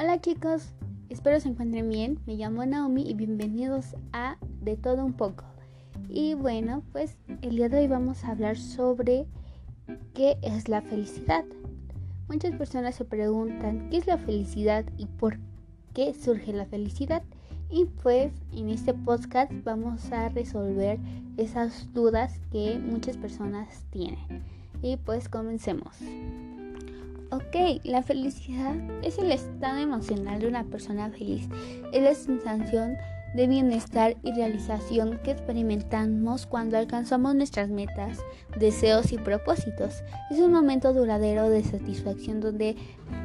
Hola chicos, espero se encuentren bien. Me llamo Naomi y bienvenidos a De todo un poco. Y bueno, pues el día de hoy vamos a hablar sobre qué es la felicidad. Muchas personas se preguntan qué es la felicidad y por qué surge la felicidad. Y pues en este podcast vamos a resolver esas dudas que muchas personas tienen. Y pues comencemos. Ok, la felicidad es el estado emocional de una persona feliz. Es la sensación de bienestar y realización que experimentamos cuando alcanzamos nuestras metas, deseos y propósitos. Es un momento duradero de satisfacción donde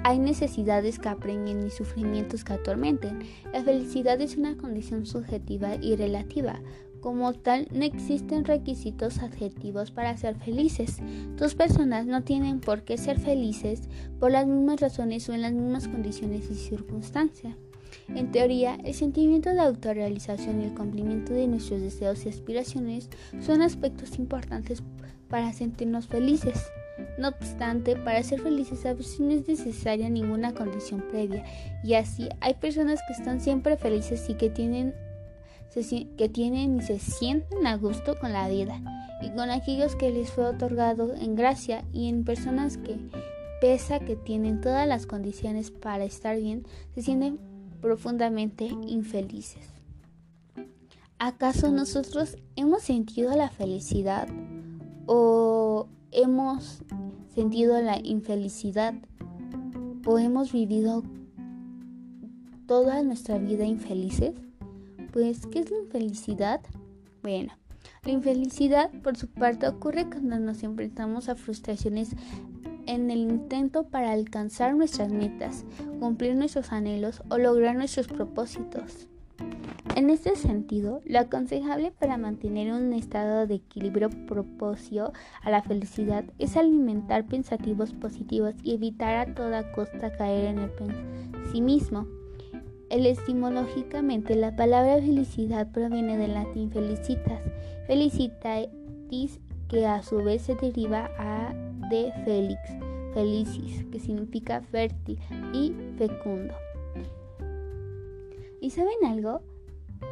hay necesidades que apremien y sufrimientos que atormenten. La felicidad es una condición subjetiva y relativa. Como tal, no existen requisitos adjetivos para ser felices. Dos personas no tienen por qué ser felices por las mismas razones o en las mismas condiciones y circunstancias. En teoría, el sentimiento de autorrealización y el cumplimiento de nuestros deseos y aspiraciones son aspectos importantes para sentirnos felices. No obstante, para ser felices a veces no es necesaria ninguna condición previa, y así hay personas que están siempre felices y que tienen que tienen y se sienten a gusto con la vida y con aquellos que les fue otorgado en gracia y en personas que, pese a que tienen todas las condiciones para estar bien, se sienten profundamente infelices. ¿Acaso nosotros hemos sentido la felicidad o hemos sentido la infelicidad o hemos vivido toda nuestra vida infelices? Pues, ¿qué es la infelicidad? Bueno, la infelicidad, por su parte, ocurre cuando nos enfrentamos a frustraciones en el intento para alcanzar nuestras metas, cumplir nuestros anhelos o lograr nuestros propósitos. En este sentido, lo aconsejable para mantener un estado de equilibrio propicio a la felicidad es alimentar pensativos positivos y evitar a toda costa caer en el pesimismo. Etimológicamente, la palabra felicidad proviene del latín felicitas, felicitatis, que a su vez se deriva de felix, felicis, que significa fértil y fecundo. ¿Y saben algo?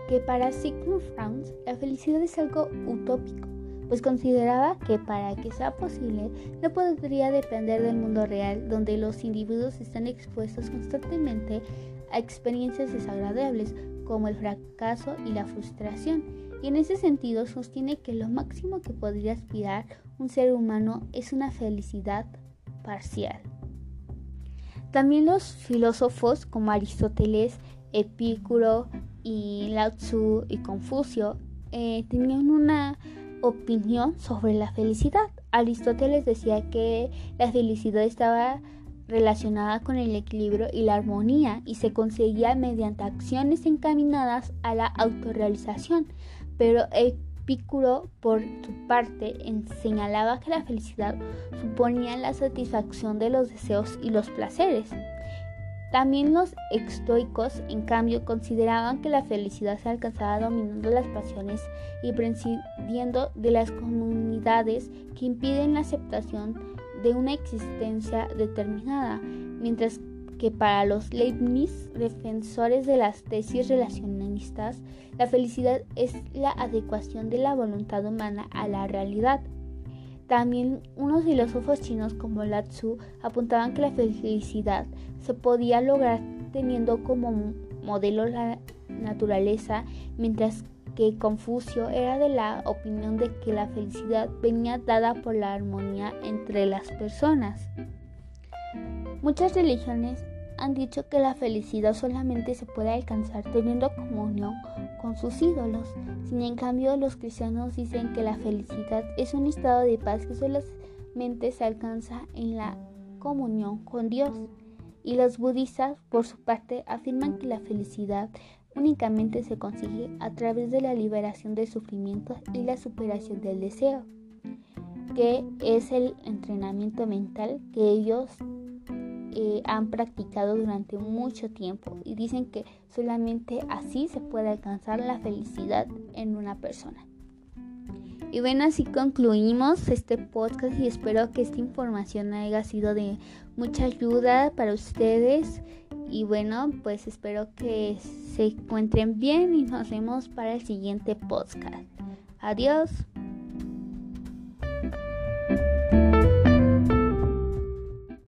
Que para Sigmund Freud la felicidad es algo utópico, pues consideraba que para que sea posible no podría depender del mundo real, donde los individuos están expuestos constantemente a experiencias desagradables como el fracaso y la frustración, y en ese sentido sostiene que lo máximo que podría aspirar un ser humano es una felicidad parcial. También los filósofos como Aristóteles, Epicuro y Lao Tzu y Confucio eh, tenían una opinión sobre la felicidad. Aristóteles decía que la felicidad estaba relacionada con el equilibrio y la armonía y se conseguía mediante acciones encaminadas a la autorrealización, pero Epicuro, por su parte, señalaba que la felicidad suponía la satisfacción de los deseos y los placeres. También los estoicos, en cambio, consideraban que la felicidad se alcanzaba dominando las pasiones y prescindiendo de las comunidades que impiden la aceptación de una existencia determinada, mientras que para los Leibniz, defensores de las tesis relacionistas, la felicidad es la adecuación de la voluntad humana a la realidad. También unos filósofos chinos como Lao Tzu apuntaban que la felicidad se podía lograr teniendo como modelo la naturaleza, mientras que Confucio era de la opinión de que la felicidad venía dada por la armonía entre las personas. Muchas religiones han dicho que la felicidad solamente se puede alcanzar teniendo comunión con sus ídolos. Sin en cambio, los cristianos dicen que la felicidad es un estado de paz que solamente se alcanza en la comunión con Dios. Y los budistas, por su parte, afirman que la felicidad únicamente se consigue a través de la liberación del sufrimiento y la superación del deseo, que es el entrenamiento mental que ellos eh, han practicado durante mucho tiempo y dicen que solamente así se puede alcanzar la felicidad en una persona. Y bueno, así concluimos este podcast y espero que esta información haya sido de mucha ayuda para ustedes Y bueno, pues espero que se encuentren bien y nos vemos para el siguiente podcast. Adiós.